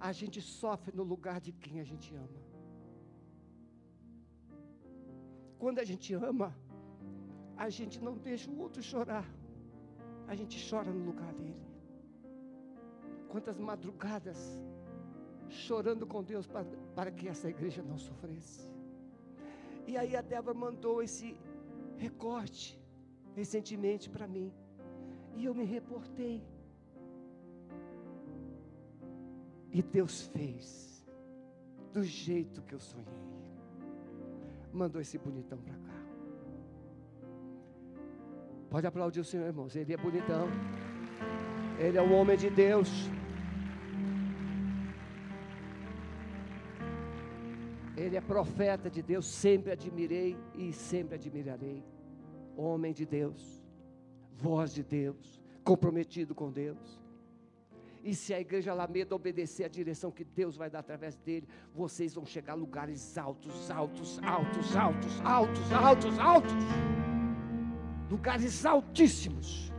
a gente sofre no lugar de quem a gente ama. Quando a gente ama, a gente não deixa o outro chorar, a gente chora no lugar dele. Quantas madrugadas chorando com Deus para, para que essa igreja não sofresse. E aí a Débora mandou esse recorte recentemente para mim. E eu me reportei. E Deus fez do jeito que eu sonhei. Mandou esse bonitão para cá. Pode aplaudir o Senhor, irmãos. Ele é bonitão. Ele é um homem de Deus. Ele é profeta de Deus, sempre admirei e sempre admirarei. Homem de Deus, voz de Deus, comprometido com Deus. E se a igreja Alameda obedecer a direção que Deus vai dar através dele, vocês vão chegar a lugares altos, altos, altos, altos, altos, altos, altos. Lugares altíssimos.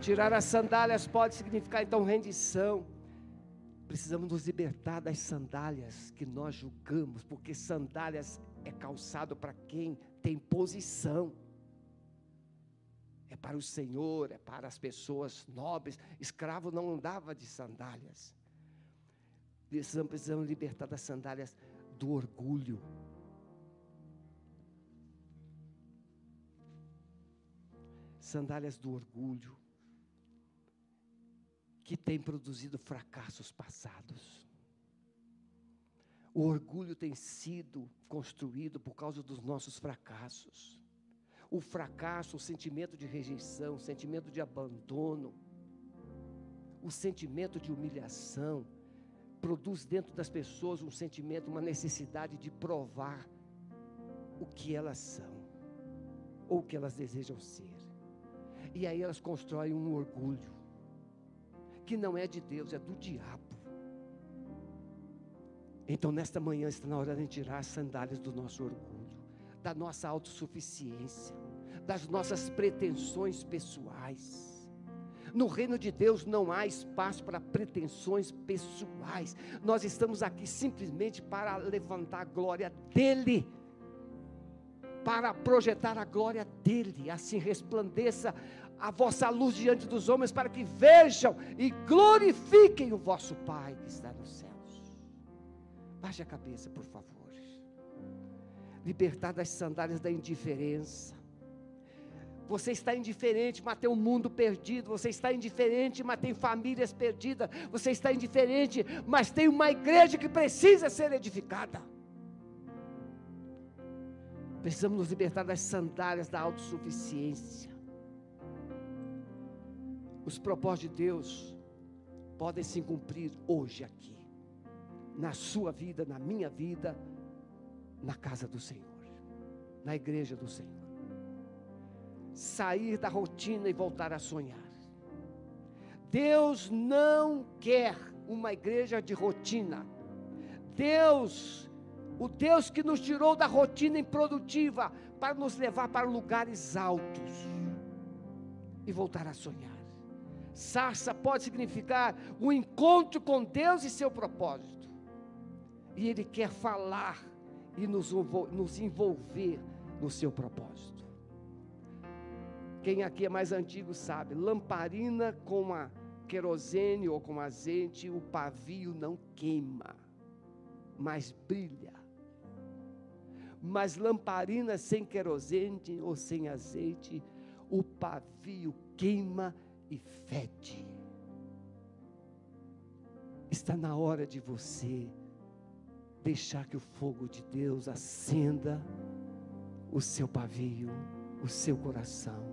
Tirar as sandálias pode significar então rendição. Precisamos nos libertar das sandálias que nós julgamos, porque sandálias é calçado para quem tem posição. É para o Senhor, é para as pessoas nobres. Escravo não andava de sandálias. Precisamos, libertar das sandálias do orgulho. Sandálias do orgulho que tem produzido fracassos passados. O orgulho tem sido construído por causa dos nossos fracassos. O fracasso, o sentimento de rejeição, o sentimento de abandono, o sentimento de humilhação, produz dentro das pessoas um sentimento, uma necessidade de provar o que elas são, ou o que elas desejam ser. E aí elas constroem um orgulho que não é de Deus, é do diabo. Então, nesta manhã está na hora de tirar as sandálias do nosso orgulho, da nossa autossuficiência, das nossas pretensões pessoais. No reino de Deus não há espaço para pretensões pessoais. Nós estamos aqui simplesmente para levantar a glória dEle, para projetar a glória dEle, assim resplandeça a vossa luz diante dos homens, para que vejam e glorifiquem o vosso Pai que está nos céus. Baixe a cabeça, por favor. Libertar das sandálias da indiferença. Você está indiferente, mas tem um mundo perdido. Você está indiferente, mas tem famílias perdidas. Você está indiferente, mas tem uma igreja que precisa ser edificada. Precisamos nos libertar das sandálias da autossuficiência. Os propósitos de Deus podem se cumprir hoje aqui, na sua vida, na minha vida, na casa do Senhor, na igreja do Senhor. Sair da rotina e voltar a sonhar. Deus não quer uma igreja de rotina. Deus, o Deus que nos tirou da rotina improdutiva para nos levar para lugares altos e voltar a sonhar. Sarça pode significar um encontro com Deus e seu propósito. E Ele quer falar e nos envolver no seu propósito. Quem aqui é mais antigo sabe, lamparina com a querosene ou com azeite, o pavio não queima, mas brilha. Mas lamparina sem querosene ou sem azeite, o pavio queima e fede. Está na hora de você deixar que o fogo de Deus acenda o seu pavio, o seu coração.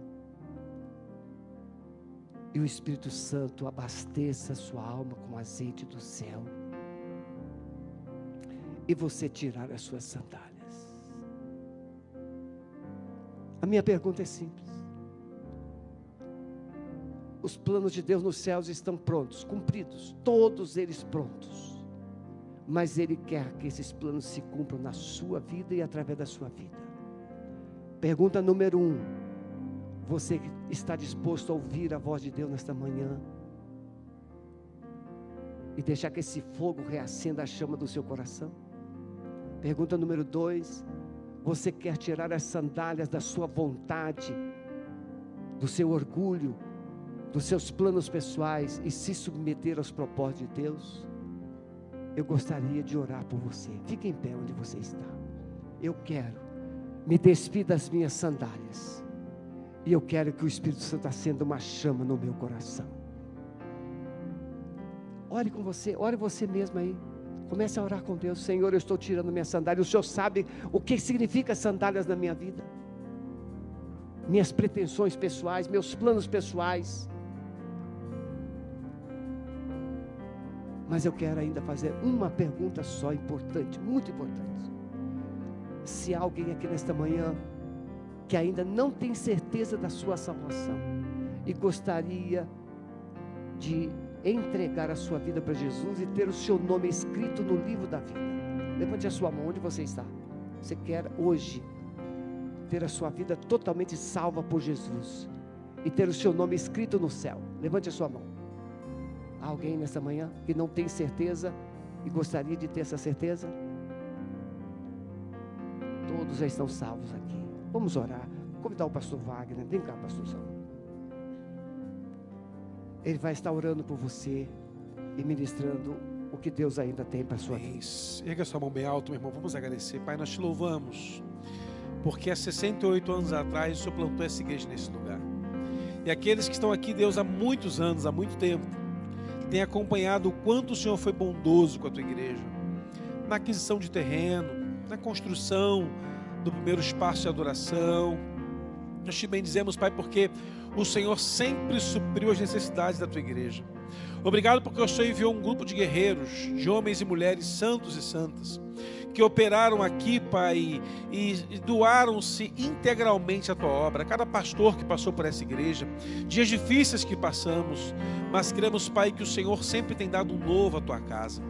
E o Espírito Santo abasteça a sua alma com azeite do céu. E você tirar as suas sandálias. A minha pergunta é simples. Os planos de Deus nos céus estão prontos, cumpridos, todos eles prontos. Mas Ele quer que esses planos se cumpram na sua vida e através da sua vida. Pergunta número um: Você está disposto a ouvir a voz de Deus nesta manhã? E deixar que esse fogo reacenda a chama do seu coração? Pergunta número dois: Você quer tirar as sandálias da sua vontade, do seu orgulho, dos seus planos pessoais e se submeter aos propósitos de Deus, eu gostaria de orar por você. Fique em pé onde você está. Eu quero me despir das minhas sandálias. E eu quero que o Espírito Santo acenda uma chama no meu coração. Ore com você, ore você mesmo aí. Comece a orar com Deus. Senhor, eu estou tirando minhas sandálias. O Senhor sabe o que significa sandálias na minha vida. Minhas pretensões pessoais, meus planos pessoais Mas eu quero ainda fazer uma pergunta só importante, muito importante. Se alguém aqui nesta manhã que ainda não tem certeza da sua salvação e gostaria de entregar a sua vida para Jesus e ter o seu nome escrito no livro da vida. Levante a sua mão onde você está. Você quer hoje ter a sua vida totalmente salva por Jesus e ter o seu nome escrito no céu. Levante a sua mão alguém nessa manhã que não tem certeza e gostaria de ter essa certeza? Todos já estão salvos aqui. Vamos orar. Vou convidar o pastor Wagner. Vem cá, pastorzão. Ele vai estar orando por você e ministrando o que Deus ainda tem para sua vida. Erga sua mão bem alto, meu irmão. Vamos agradecer. Pai, nós te louvamos. Porque há 68 anos atrás o Senhor plantou essa igreja nesse lugar. E aqueles que estão aqui, Deus, há muitos anos, há muito tempo, tem acompanhado o quanto o Senhor foi bondoso com a tua igreja, na aquisição de terreno, na construção do primeiro espaço de adoração. Nós te bendizemos, Pai, porque o Senhor sempre supriu as necessidades da tua igreja. Obrigado porque o Senhor enviou um grupo de guerreiros, de homens e mulheres santos e santas, que operaram aqui, Pai, e, doaram-se integralmente à tua obra. Cada pastor que passou por essa igreja, dias difíceis que passamos, mas cremos, Pai, que o Senhor sempre tem dado um novo à tua casa.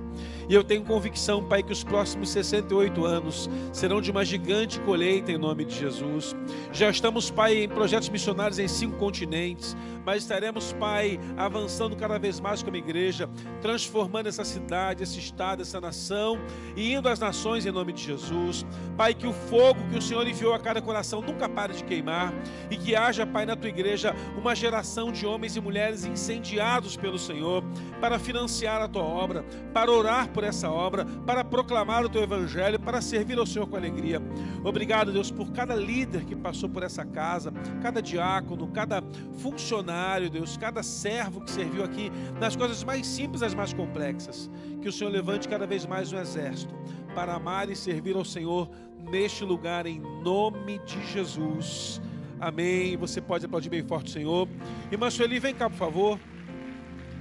E eu tenho convicção, Pai, que os próximos 68 anos serão de uma gigante colheita em nome de Jesus. Já estamos, Pai, em projetos missionários em cinco continentes, mas estaremos, Pai, avançando cada vez mais como igreja, transformando essa cidade, esse estado, essa nação e indo às nações em nome de Jesus. Pai, que o fogo que o Senhor enviou a cada coração nunca pare de queimar e que haja, Pai, na tua igreja uma geração de homens e mulheres incendiados pelo Senhor para financiar a tua obra, para orar por essa obra, para proclamar o teu evangelho, para servir ao Senhor com alegria. Obrigado, Deus, por cada líder que passou por essa casa, cada diácono, cada funcionário, Deus, cada servo que serviu aqui nas coisas mais simples às mais complexas. Que o Senhor levante cada vez mais um exército para amar e servir ao Senhor neste lugar, em nome de Jesus. Amém. Você pode aplaudir bem forte, Senhor. Irmã Sueli, vem cá, por favor.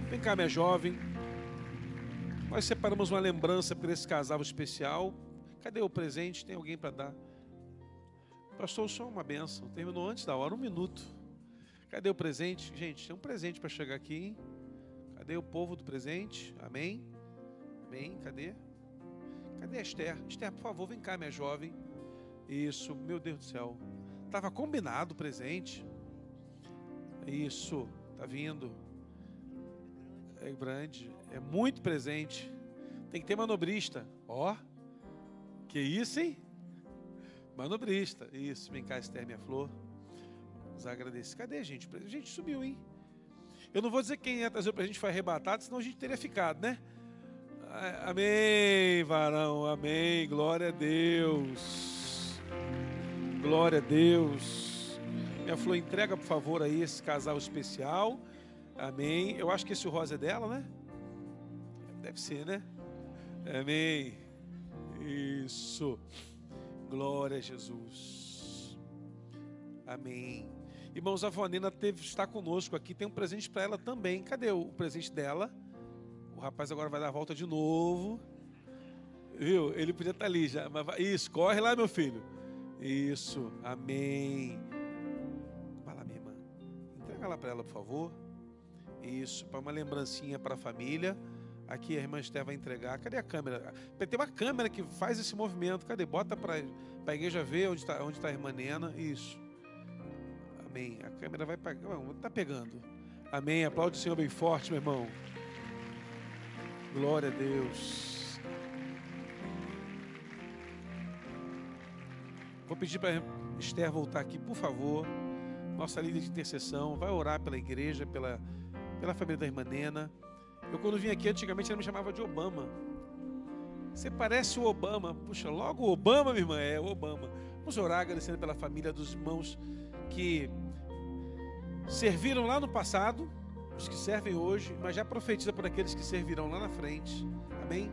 Vem cá, minha jovem. Nós separamos uma lembrança para esse casal especial. Cadê o presente? Tem alguém para dar? Pastor, só uma benção. Terminou antes da hora, um minuto. Cadê o presente? Gente, tem um presente para chegar aqui. Hein? Cadê o povo do presente? Amém? Amém? Cadê? Cadê a Esther? Esther, por favor, vem cá, minha jovem. Isso, meu Deus do céu. Estava combinado o presente. Isso, tá vindo. É grande é muito presente. Tem que ter manobrista. Ó, oh, que isso, hein? Manobrista. Isso, vem cá, Esther, minha flor. Vamos agradecer. Cadê a gente? A gente subiu, hein? Eu não vou dizer quem ia trazer para a gente foi arrebatado, senão a gente teria ficado, né? Amém, varão, amém. Glória a Deus. Glória a Deus. Minha flor, entrega, por favor, aí esse casal especial. Amém. Eu acho que esse rosa é dela, né? Deve ser, né? Amém. Isso. Glória a Jesus. Amém. Irmãos, a Vanina teve, está conosco aqui. Tem um presente para ela também. Cadê o presente dela? O rapaz agora vai dar a volta de novo. Viu? Ele podia estar ali já. Mas vai, isso, corre lá, meu filho. Isso. Amém. Vai lá, minha irmã. Entrega lá para ela, por favor. Isso, para uma lembrancinha para a família. Aqui a irmã Esther vai entregar. Cadê a câmera? Tem uma câmera que faz esse movimento. Cadê? Bota para a igreja ver onde está onde tá a irmã Nena. Isso. Amém. A câmera vai pegar. Está pegando. Amém. Aplaude o Senhor bem forte, meu irmão. Glória a Deus. Vou pedir para Esther voltar aqui, por favor. Nossa líder de intercessão. Vai orar pela igreja, pela, pela família da irmã Nena. Eu, quando vim aqui, antigamente ela me chamava de Obama. Você parece o Obama. Puxa, logo o Obama, minha irmã. É o Obama. Vamos orar agradecendo pela família dos irmãos que serviram lá no passado, os que servem hoje, mas já profetiza por aqueles que servirão lá na frente. Amém?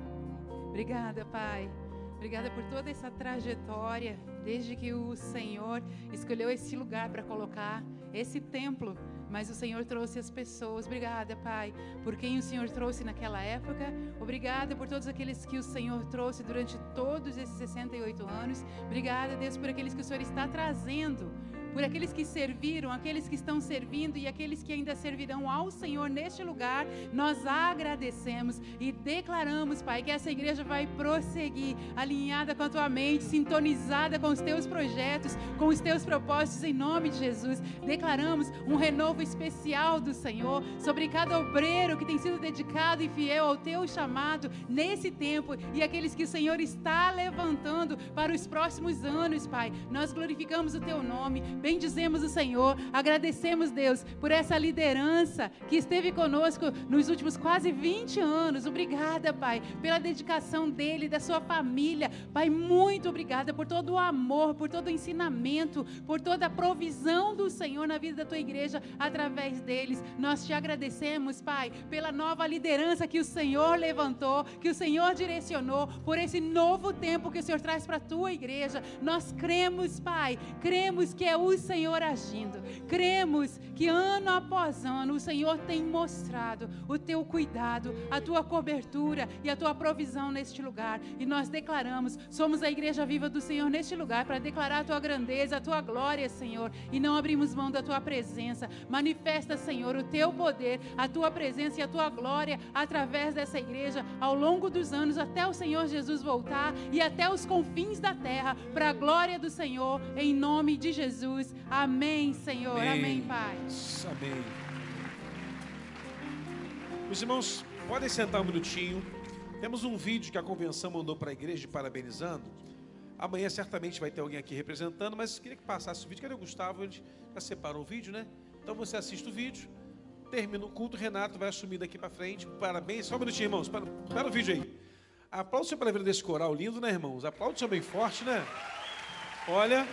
Obrigada, Pai. Obrigada por toda essa trajetória, desde que o Senhor escolheu esse lugar para colocar esse templo mas o Senhor trouxe as pessoas. Obrigada, Pai, por quem o Senhor trouxe naquela época. Obrigada por todos aqueles que o Senhor trouxe durante todos esses 68 anos. Obrigada, Deus, por aqueles que o Senhor está trazendo por aqueles que serviram, aqueles que estão servindo e aqueles que ainda servirão ao Senhor neste lugar. Nós agradecemos e declaramos, Pai, que essa igreja vai prosseguir alinhada com a tua mente, sintonizada com os teus projetos, com os teus propósitos, em nome de Jesus. Declaramos um renovo especial do Senhor sobre cada obreiro que tem sido dedicado e fiel ao teu chamado nesse tempo e aqueles que o Senhor está levantando para os próximos anos, Pai. Nós glorificamos o teu nome bendizemos o Senhor, agradecemos, Deus, por essa liderança que esteve conosco nos últimos quase 20 anos. Obrigada, Pai, pela dedicação dele, da sua família. Pai, muito obrigada por todo o amor, por todo o ensinamento, por toda a provisão do Senhor na vida da tua igreja através deles. Nós te agradecemos, Pai, pela nova liderança que o Senhor levantou, que o Senhor direcionou, por esse novo tempo que o Senhor traz para a tua igreja. Nós cremos, Pai, cremos que é o o Senhor agindo. Cremos que ano após ano o Senhor tem mostrado o teu cuidado, a tua cobertura e a tua provisão neste lugar. E nós declaramos, somos a igreja viva do Senhor neste lugar para declarar a tua grandeza, a tua glória, Senhor, e não abrimos mão da tua presença. Manifesta, Senhor, o teu poder, a tua presença e a tua glória através dessa igreja ao longo dos anos até o Senhor Jesus voltar e até os confins da terra para a glória do Senhor em nome de Jesus. Jesus. Amém, Senhor. Amém, Amém Pai. Amém. Os irmãos, podem sentar um minutinho. Temos um vídeo que a convenção mandou para a igreja parabenizando. Amanhã certamente vai ter alguém aqui representando, mas queria que passasse o vídeo. Cadê o Gustavo? Ele já separou o vídeo, né? Então você assiste o vídeo, termina o culto, Renato vai assumir daqui para frente. Parabéns. Só um minutinho, irmãos. Para, para o vídeo aí. Aplausos para a vida desse coral lindo, né, irmãos? Aplausos bem forte, né? Olha,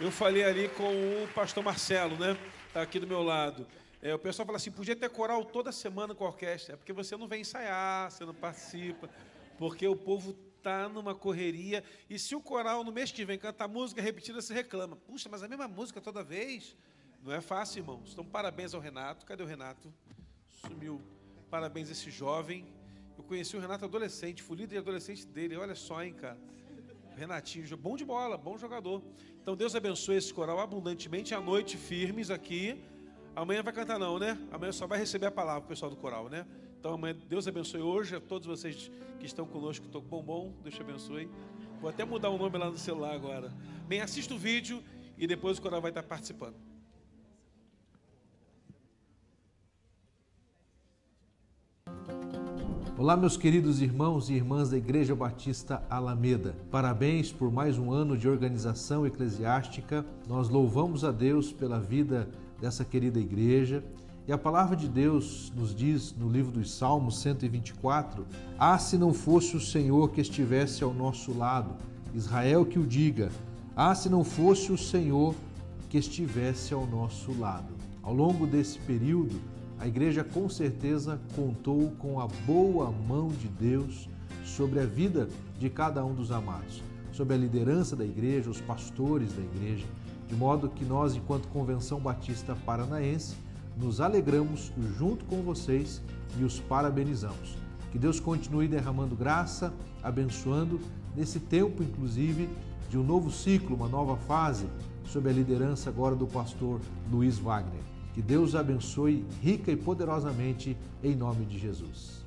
eu falei ali com o pastor Marcelo, né? Está aqui do meu lado. É, o pessoal fala assim: podia ter coral toda semana com a orquestra. É porque você não vem ensaiar, você não participa, porque o povo está numa correria. E se o coral no mês que vem cantar música repetida, se reclama. Puxa, mas a mesma música toda vez? Não é fácil, irmãos. Então, parabéns ao Renato. Cadê o Renato? Sumiu. Parabéns a esse jovem. Eu conheci o Renato adolescente, fui líder adolescente dele. Olha só, hein, cara. Renatinho, bom de bola, bom jogador. Então Deus abençoe esse coral abundantemente. À noite, firmes aqui. Amanhã vai cantar, não, né? Amanhã só vai receber a palavra o pessoal do coral, né? Então amanhã, Deus abençoe hoje a todos vocês que estão conosco. Estou bom, bom. Deus te abençoe. Vou até mudar o nome lá no celular agora. Bem, assista o vídeo e depois o coral vai estar participando. Olá, meus queridos irmãos e irmãs da Igreja Batista Alameda. Parabéns por mais um ano de organização eclesiástica. Nós louvamos a Deus pela vida dessa querida igreja. E a palavra de Deus nos diz no livro dos Salmos 124: Ah, se não fosse o Senhor que estivesse ao nosso lado, Israel que o diga, ah, se não fosse o Senhor que estivesse ao nosso lado. Ao longo desse período, a igreja com certeza contou com a boa mão de Deus sobre a vida de cada um dos amados, sobre a liderança da igreja, os pastores da igreja, de modo que nós, enquanto Convenção Batista Paranaense, nos alegramos junto com vocês e os parabenizamos. Que Deus continue derramando graça, abençoando nesse tempo, inclusive, de um novo ciclo, uma nova fase, sob a liderança agora do pastor Luiz Wagner. Que Deus abençoe rica e poderosamente em nome de Jesus.